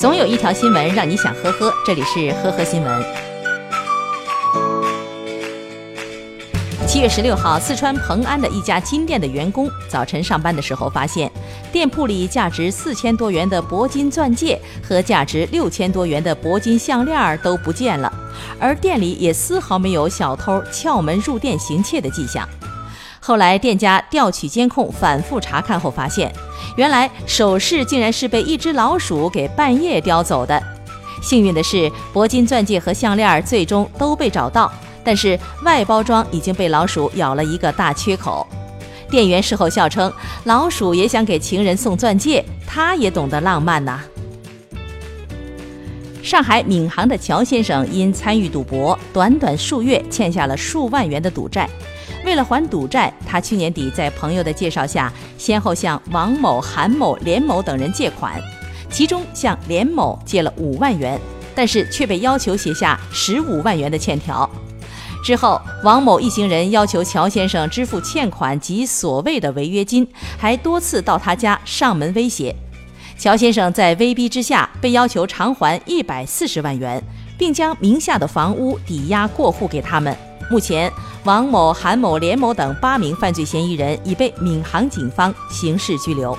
总有一条新闻让你想呵呵，这里是呵呵新闻。七月十六号，四川蓬安的一家金店的员工早晨上班的时候，发现店铺里价值四千多元的铂金钻戒和价值六千多元的铂金项链都不见了，而店里也丝毫没有小偷撬门入店行窃的迹象。后来店家调取监控，反复查看后发现。原来首饰竟然是被一只老鼠给半夜叼走的。幸运的是，铂金钻戒和项链最终都被找到，但是外包装已经被老鼠咬了一个大缺口。店员事后笑称：“老鼠也想给情人送钻戒，他也懂得浪漫呐。”上海闵行的乔先生因参与赌博，短短数月欠下了数万元的赌债。为了还赌债，他去年底在朋友的介绍下，先后向王某、韩某、连某等人借款，其中向连某借了五万元，但是却被要求写下十五万元的欠条。之后，王某一行人要求乔先生支付欠款及所谓的违约金，还多次到他家上门威胁。乔先生在威逼之下，被要求偿还一百四十万元，并将名下的房屋抵押过户给他们。目前，王某、韩某、连某等八名犯罪嫌疑人已被闵行警方刑事拘留。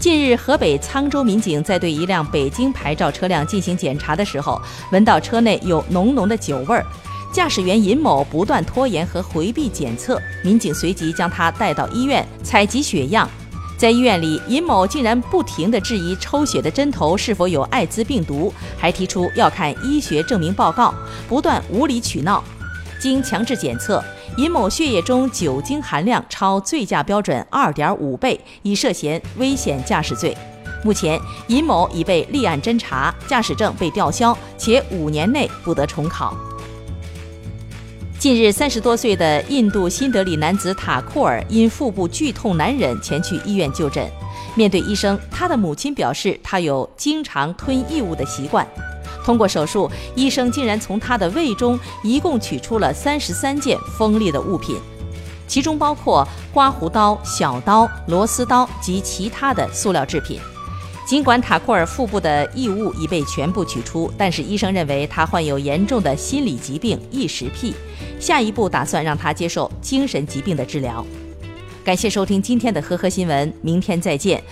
近日，河北沧州民警在对一辆北京牌照车辆进行检查的时候，闻到车内有浓浓的酒味儿，驾驶员尹某不断拖延和回避检测，民警随即将他带到医院采集血样。在医院里，尹某竟然不停地质疑抽血的针头是否有艾滋病毒，还提出要看医学证明报告，不断无理取闹。经强制检测，尹某血液中酒精含量超醉驾标准二点五倍，已涉嫌危险驾驶罪。目前，尹某已被立案侦查，驾驶证被吊销，且五年内不得重考。近日，三十多岁的印度新德里男子塔库尔因腹部剧痛难忍，前去医院就诊。面对医生，他的母亲表示，他有经常吞异物的习惯。通过手术，医生竟然从他的胃中一共取出了三十三件锋利的物品，其中包括刮胡刀、小刀、螺丝刀及其他的塑料制品。尽管塔库尔腹部的异物已被全部取出，但是医生认为他患有严重的心理疾病异食癖，下一步打算让他接受精神疾病的治疗。感谢收听今天的呵呵新闻，明天再见。